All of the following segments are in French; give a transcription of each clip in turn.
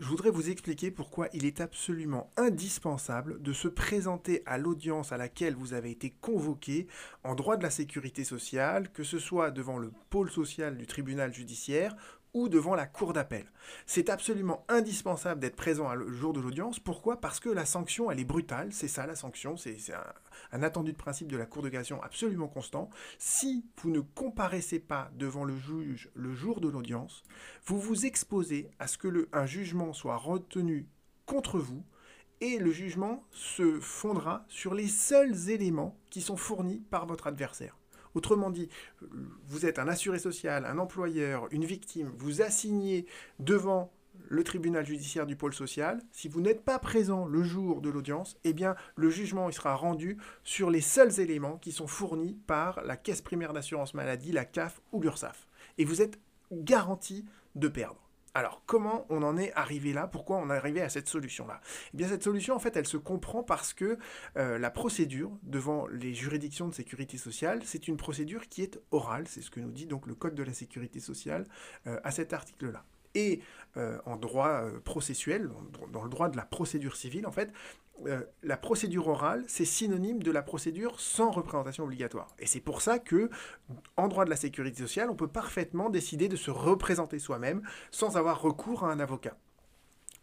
je voudrais vous expliquer pourquoi il est absolument indispensable de se présenter à l'audience à laquelle vous avez été convoqué en droit de la sécurité sociale, que ce soit devant le pôle social du tribunal judiciaire ou devant la cour d'appel. C'est absolument indispensable d'être présent le jour de l'audience. Pourquoi? Parce que la sanction, elle est brutale. C'est ça la sanction. C'est un, attendu de principe de la cour de cassation absolument constant. Si vous ne comparaissez pas devant le juge le jour de l'audience, vous vous exposez à ce que un jugement soit retenu contre vous et le jugement se fondera sur les seuls éléments qui sont fournis par votre adversaire. Autrement dit, vous êtes un assuré social, un employeur, une victime, vous assignez devant le tribunal judiciaire du pôle social, si vous n'êtes pas présent le jour de l'audience, eh bien le jugement il sera rendu sur les seuls éléments qui sont fournis par la caisse primaire d'assurance maladie, la CAF ou l'URSSAF. Et vous êtes garanti de perdre. Alors, comment on en est arrivé là? Pourquoi on est arrivé à cette solution-là? Eh bien, cette solution, en fait, elle se comprend parce que euh, la procédure devant les juridictions de sécurité sociale, c'est une procédure qui est orale. C'est ce que nous dit donc le Code de la sécurité sociale euh, à cet article-là. Et euh, en droit processuel, dans le droit de la procédure civile, en fait, euh, la procédure orale, c'est synonyme de la procédure sans représentation obligatoire. Et c'est pour ça que, en droit de la sécurité sociale, on peut parfaitement décider de se représenter soi-même sans avoir recours à un avocat.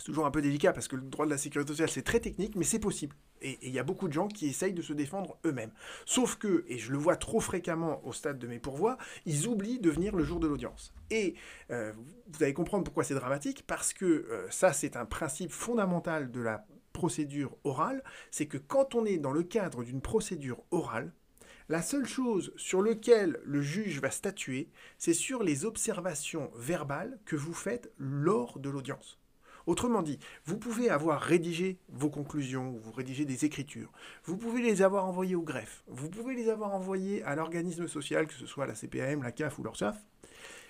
Toujours un peu délicat parce que le droit de la sécurité sociale, c'est très technique, mais c'est possible. Et il y a beaucoup de gens qui essayent de se défendre eux-mêmes. Sauf que, et je le vois trop fréquemment au stade de mes pourvois, ils oublient de venir le jour de l'audience. Et euh, vous allez comprendre pourquoi c'est dramatique, parce que euh, ça, c'est un principe fondamental de la procédure orale, c'est que quand on est dans le cadre d'une procédure orale, la seule chose sur laquelle le juge va statuer, c'est sur les observations verbales que vous faites lors de l'audience. Autrement dit, vous pouvez avoir rédigé vos conclusions, vous rédigez des écritures, vous pouvez les avoir envoyées au greffe, vous pouvez les avoir envoyées à l'organisme social, que ce soit la CPAM, la CAF ou l'ORSAF,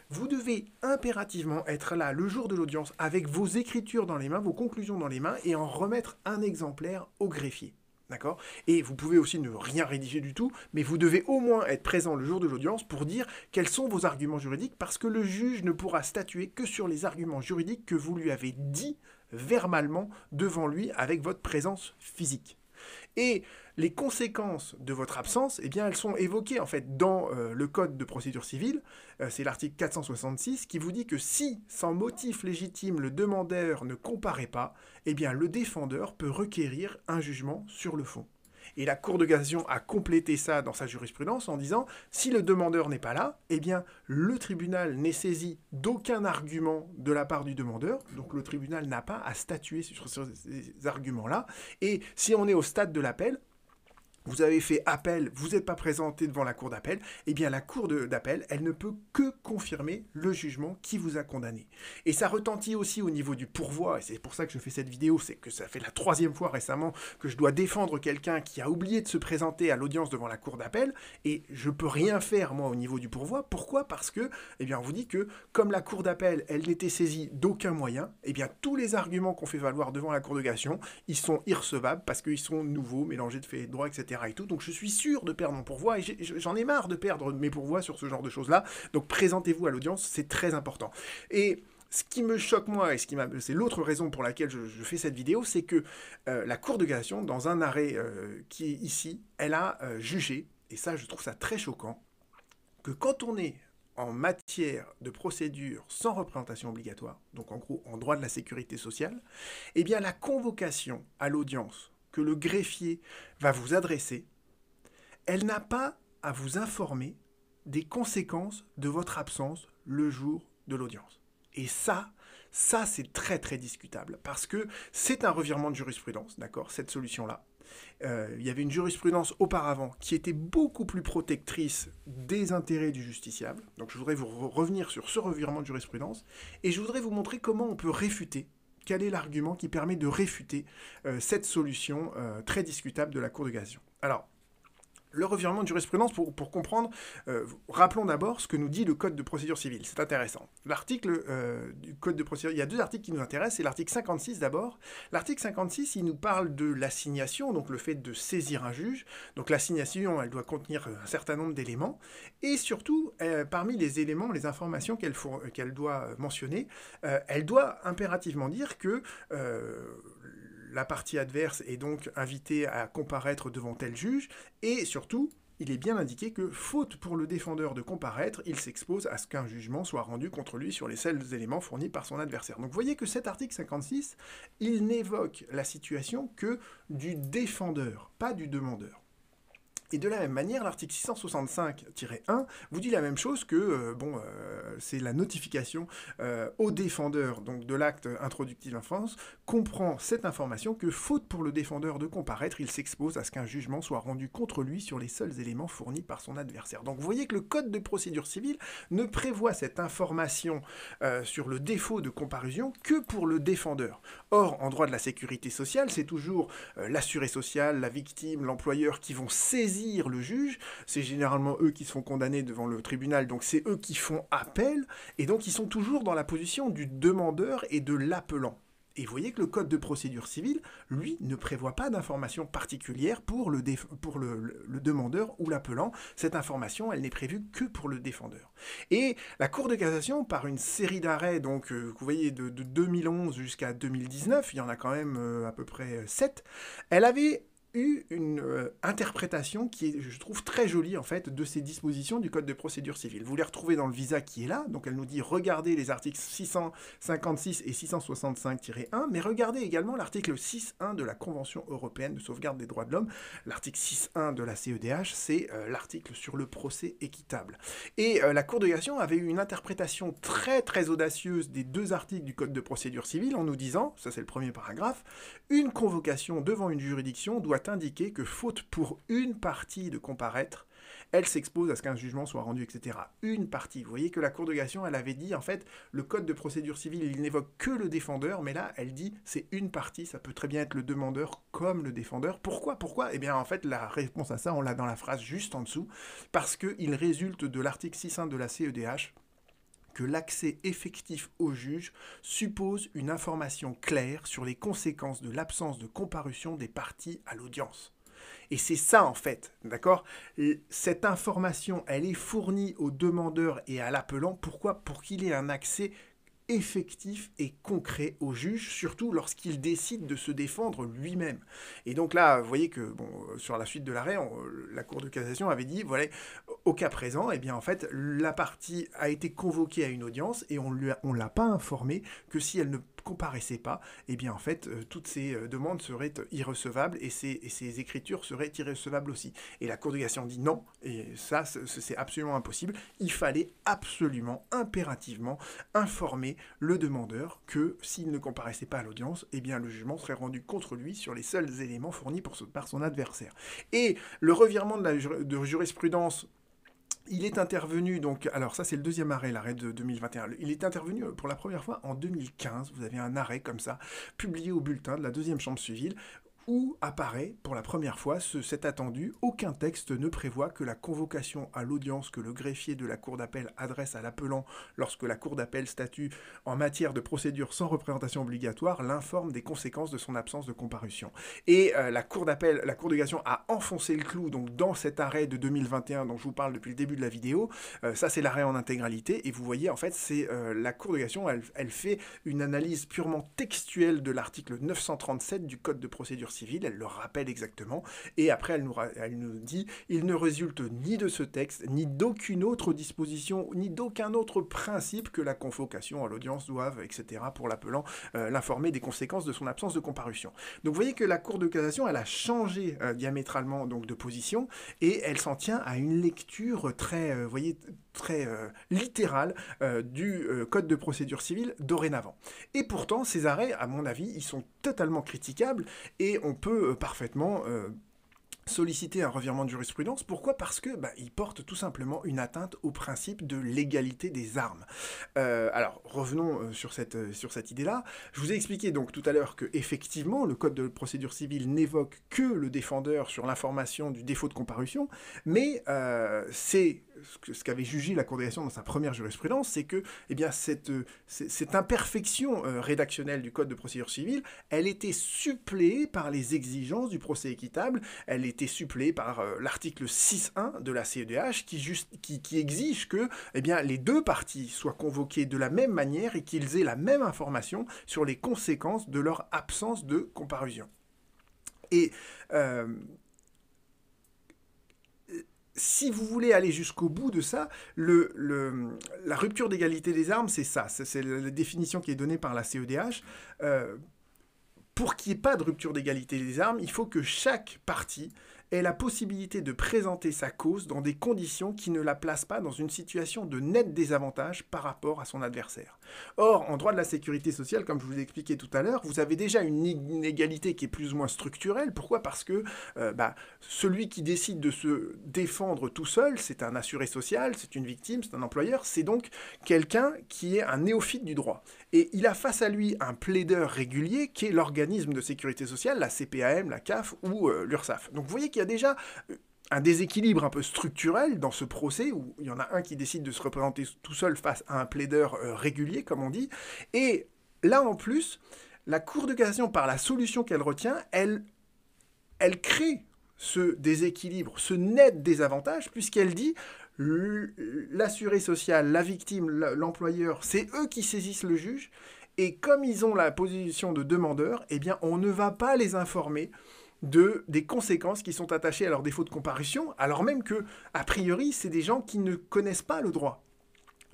vous devez impérativement être là le jour de l'audience avec vos écritures dans les mains, vos conclusions dans les mains et en remettre un exemplaire au greffier. D'accord? Et vous pouvez aussi ne rien rédiger du tout, mais vous devez au moins être présent le jour de l'audience pour dire quels sont vos arguments juridiques, parce que le juge ne pourra statuer que sur les arguments juridiques que vous lui avez dit verbalement devant lui avec votre présence physique. Et les conséquences de votre absence, eh elles sont évoquées en fait dans euh, le code de procédure civile. Euh, c'est l'article 466 qui vous dit que si, sans motif légitime, le demandeur ne comparaît pas, eh bien, le défendeur peut requérir un jugement sur le fond. Et la Cour de cassation a complété ça dans sa jurisprudence en disant si le demandeur n'est pas là, eh bien le tribunal n'est saisi d'aucun argument de la part du demandeur, donc le tribunal n'a pas à statuer sur ces arguments-là. Et si on est au stade de l'appel, vous avez fait appel, vous n'êtes pas présenté devant la cour d'appel, eh bien la cour d'appel, elle ne peut que confirmer le jugement qui vous a condamné. Et ça retentit aussi au niveau du pourvoi, et c'est pour ça que je fais cette vidéo, c'est que ça fait la troisième fois récemment que je dois défendre quelqu'un qui a oublié de se présenter à l'audience devant la cour d'appel, et je peux rien faire moi au niveau du pourvoi. Pourquoi? Parce que, eh bien on vous dit que comme la cour d'appel, elle n'était saisie d'aucun moyen, eh bien tous les arguments qu'on fait valoir devant la cour de cassation, ils sont irrecevables parce qu'ils sont nouveaux, mélangés de faits et de droits, etc et tout. Donc je suis sûr de perdre mon pourvoi et j'en ai, marre de perdre mes pourvois sur ce genre de choses-là. Donc présentez-vous à l'audience, c'est très important. Et ce qui me choque moi, et ce qui c'est l'autre raison pour laquelle je, fais cette vidéo, c'est que euh, la Cour de cassation, dans un arrêt euh, qui est ici, elle a euh, jugé, et ça je trouve ça très choquant, que quand on est en matière de procédure sans représentation obligatoire, donc en gros en droit de la sécurité sociale, eh bien la convocation à l'audience que le greffier va vous adresser, elle n'a pas à vous informer des conséquences de votre absence le jour de l'audience. Et ça, ça c'est très très discutable parce que c'est un revirement de jurisprudence, d'accord, cette solution-là. Euh, il y avait une jurisprudence auparavant qui était beaucoup plus protectrice des intérêts du justiciable. Donc je voudrais vous revenir sur ce revirement de jurisprudence et je voudrais vous montrer comment on peut réfuter quel est l'argument qui permet de réfuter euh, cette solution euh, très discutable de la Cour de cassation le revirement de jurisprudence pour, pour comprendre. Euh, rappelons d'abord ce que nous dit le Code de procédure civile. C'est intéressant. L'article euh, du Code de procédure, il y a deux articles qui nous intéressent. C'est l'article 56 d'abord. L'article 56, il nous parle de l'assignation, donc le fait de saisir un juge. Donc l'assignation, elle doit contenir un certain nombre d'éléments. Et surtout, euh, parmi les éléments, les informations qu'elle qu'elle doit mentionner, elle doit impérativement dire que la partie adverse est donc invitée à comparaître devant tel juge, et surtout, il est bien indiqué que, faute pour le défendeur de comparaître, il s'expose à ce qu'un jugement soit rendu contre lui sur les seuls éléments fournis par son adversaire. Donc vous voyez que cet article 56, il n'évoque la situation que du défendeur, pas du demandeur. Et de la même manière, l'article 665-1 vous dit la même chose que euh, bon, euh, c'est la notification euh, au défendeur donc de l'acte introductif France comprend cette information que faute pour le défendeur de comparaître, il s'expose à ce qu'un jugement soit rendu contre lui sur les seuls éléments fournis par son adversaire. Donc vous voyez que le code de procédure civile ne prévoit cette information sur le défaut de comparution que pour le défendeur. Or, en droit de la sécurité sociale, c'est toujours l'assuré social, la victime, l'employeur qui vont saisir le juge, c'est généralement eux qui sont condamnés devant le tribunal, donc c'est eux qui font appel, et donc ils sont toujours dans la position du demandeur et de l'appelant. Et vous voyez que le code de procédure civile, lui, ne prévoit pas d'information particulière pour, le, pour le, demandeur ou l'appelant. Cette information, elle n'est prévue que pour le défendeur. Et la Cour de cassation, par une série d'arrêts, donc euh, vous voyez de, 2011 jusqu'à 2019, il y en a quand même euh, à peu près 7, elle avait une euh, interprétation qui est, je trouve, très jolie en fait de ces dispositions du Code de procédure civile. Vous les retrouvez dans le visa qui est là, donc elle nous dit regardez les articles 656 et 665-1, mais regardez également l'article 6.1 de la Convention européenne de sauvegarde des droits de l'homme. L'article 6.1 de la CEDH, c'est euh, l'article sur le procès équitable. Et euh, la Cour de cassation avait eu une interprétation très très audacieuse des deux articles du Code de procédure civile en nous disant, ça c'est le premier paragraphe, une convocation devant une juridiction doit indiquer que faute pour une partie de comparaître, elle s'expose à ce qu'un jugement soit rendu, etc. Une partie. Vous voyez que la Cour de cassation, elle avait dit, en fait, le code de procédure civile, il n'évoque que le défendeur, mais là, elle dit, c'est une partie, ça peut très bien être le demandeur comme le défendeur. Pourquoi? Pourquoi? Eh bien, en fait, la réponse à ça, on l'a dans la phrase juste en dessous, parce qu'il résulte de l'article 6.1 de la CEDH, l'accès effectif au juge suppose une information claire sur les conséquences de l'absence de comparution des parties à l'audience. Et c'est ça en fait, d'accord? Cette information, elle est fournie au demandeur et à l'appelant. Pourquoi? Pour qu'il ait un accès effectif et concret au juge, surtout lorsqu'il décide de se défendre lui-même. Et donc là, vous voyez que bon, sur la suite de l'arrêt, la Cour de cassation avait dit, voilà, au cas présent, eh bien en fait, la partie a été convoquée à une audience et on ne l'a pas informé que si elle ne comparaissait pas, eh bien en fait, euh, toutes ces euh, demandes seraient irrecevables et ces, écritures seraient irrecevables aussi. Et la Cour de dit non, et ça, c'est absolument impossible. Il fallait absolument, impérativement, informer le demandeur que s'il ne comparaissait pas à l'audience, eh bien le jugement serait rendu contre lui sur les seuls éléments fournis par son adversaire. Et le revirement de la de jurisprudence il est intervenu, donc, alors ça c'est le deuxième arrêt, l'arrêt de 2021. Il est intervenu euh, pour la première fois en 2015. Vous avez un arrêt comme ça, publié au bulletin de la deuxième chambre civile, où apparaît pour la première fois ce, cet attendu, aucun texte ne prévoit que la convocation à l'audience que le greffier de la Cour d'appel adresse à l'appelant lorsque la Cour d'appel statue en matière de procédure sans représentation obligatoire l'informe des conséquences de son absence de comparution. Et euh, la Cour d'appel, la Cour de cassation a enfoncé le clou donc dans cet arrêt de 2021 dont je vous parle depuis le début de la vidéo. Euh, ça c'est l'arrêt en intégralité et vous voyez en fait c'est euh, la Cour de cassation elle, elle fait une analyse purement textuelle de l'article 937 du Code de procédure civile, elle le rappelle exactement, et après elle nous, dit, il ne résulte ni de ce texte, ni d'aucune autre disposition, ni d'aucun autre principe que la convocation à l'audience doive, etc., pour l'appelant, euh, l'informer des conséquences de son absence de comparution. Donc vous voyez que la Cour de cassation, elle a changé euh, diamétralement donc, de position, et elle s'en tient à une lecture très, euh, voyez, très littérale du Code de procédure civile dorénavant. Et pourtant, ces arrêts, à mon avis, ils sont totalement critiquables, et on peut euh, parfaitement euh, solliciter un revirement de jurisprudence. Pourquoi? Parce que bah, il porte tout simplement une atteinte au principe de l'égalité des armes. Euh, alors revenons euh, sur cette, euh, cette idée-là. Je vous ai expliqué donc tout à l'heure que effectivement le code de procédure civile n'évoque que le défendeur sur l'information du défaut de comparution, mais c'est ce qu'avait jugé la Cour des dans sa première jurisprudence, c'est que eh bien, cette, cette imperfection rédactionnelle du Code de procédure civile, elle était suppléée par les exigences du procès équitable, elle était suppléée par l'article 6.1 de la CEDH qui, juste, qui, qui exige que eh bien, les deux parties soient convoquées de la même manière et qu'ils aient la même information sur les conséquences de leur absence de comparution. Et euh, si vous voulez aller jusqu'au bout de ça, la rupture d'égalité des armes, c'est ça. C'est la définition qui est donnée par la CEDH. Euh, pour qu'il n'y ait pas de rupture d'égalité des armes, il faut que chaque partie ait la possibilité de présenter sa cause dans des conditions qui ne la placent pas dans une situation de net désavantage par rapport à son adversaire. Or, en droit de la sécurité sociale, comme je vous ai expliqué tout à l'heure, vous avez déjà une inégalité qui est plus ou moins structurelle. Pourquoi? Parce que euh, bah, celui qui décide de se défendre tout seul, c'est un assuré social, c'est une victime, c'est un employeur, c'est donc quelqu'un qui est un néophyte du droit. Et il a face à lui un plaideur régulier qui est l'organisme de sécurité sociale, la CPAM, la CAF ou euh, l'URSSAF. Donc vous voyez qu'il y a déjà euh, un déséquilibre un peu structurel dans ce procès où il y en a un qui décide de se représenter tout seul face à un plaideur euh, régulier, comme on dit. Et là en plus, la Cour de cassation, par la solution qu'elle retient, elle, elle crée ce déséquilibre, ce net désavantage, puisqu'elle dit l'assuré social, la victime, l'employeur, c'est eux qui saisissent le juge, et comme ils ont la position de demandeur, eh bien on ne va pas les informer de, des conséquences qui sont attachées à leur défaut de comparution, alors même que, a priori, c'est des gens qui ne connaissent pas le droit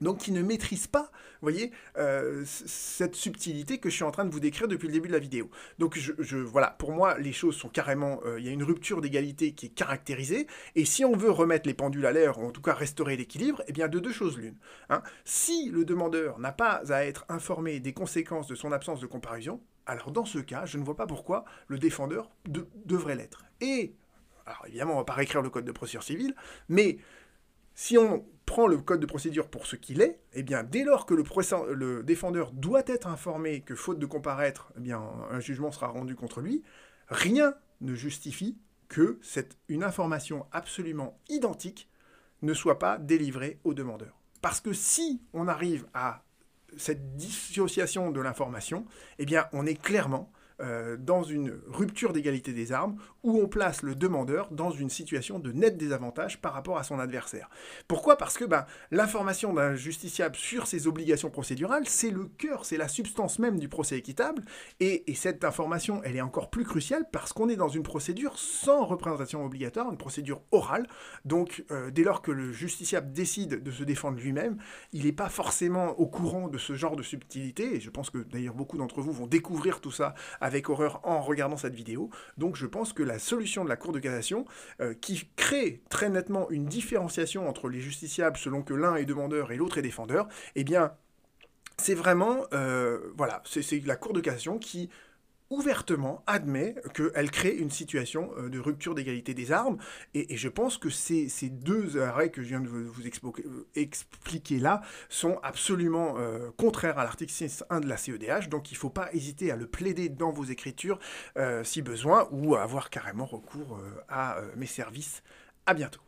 donc qui ne maîtrisent pas, voyez, euh, cette subtilité que je suis en train de vous décrire depuis le début de la vidéo. Donc je, voilà, pour moi, les choses sont carrément, euh, il y a une rupture d'égalité qui est caractérisée, et si on veut remettre les pendules à l'air, ou en tout cas restaurer l'équilibre, eh bien de deux choses l'une. Hein. Si le demandeur n'a pas à être informé des conséquences de son absence de comparution, alors dans ce cas, je ne vois pas pourquoi le défendeur devrait l'être. Et, alors évidemment, on ne va pas réécrire le code de procédure civile, mais si on prend le code de procédure pour ce qu'il est, eh bien, dès lors que le, défendeur doit être informé que faute de comparaître, eh un jugement sera rendu contre lui, rien ne justifie que cette, une information absolument identique ne soit pas délivrée au demandeur. Parce que si on arrive à cette dissociation de l'information, eh bien, on est clairement euh, dans une rupture d'égalité des armes où on place le demandeur dans une situation de net désavantage par rapport à son adversaire. Pourquoi? Parce que ben, l'information d'un justiciable sur ses obligations procédurales, c'est le cœur, c'est la substance même du procès équitable, et, cette information, elle est encore plus cruciale parce qu'on est dans une procédure sans représentation obligatoire, une procédure orale, donc euh, dès lors que le justiciable décide de se défendre lui-même, il n'est pas forcément au courant de ce genre de subtilité, et je pense que d'ailleurs beaucoup d'entre vous vont découvrir tout ça avec horreur en regardant cette vidéo. Donc je pense que la solution de la Cour de cassation, euh, qui crée très nettement une différenciation entre les justiciables selon que l'un est demandeur et l'autre est défendeur, eh bien c'est vraiment, euh, voilà, c'est la Cour de cassation qui ouvertement admet qu'elle crée une situation euh, de rupture d'égalité des armes. Et, je pense que ces, deux arrêts que je viens de vous, euh, expliquer là sont absolument euh, contraires à l'article 6.1 de la CEDH. Donc il ne faut pas hésiter à le plaider dans vos écritures si besoin ou à avoir carrément recours à mes services. À bientôt.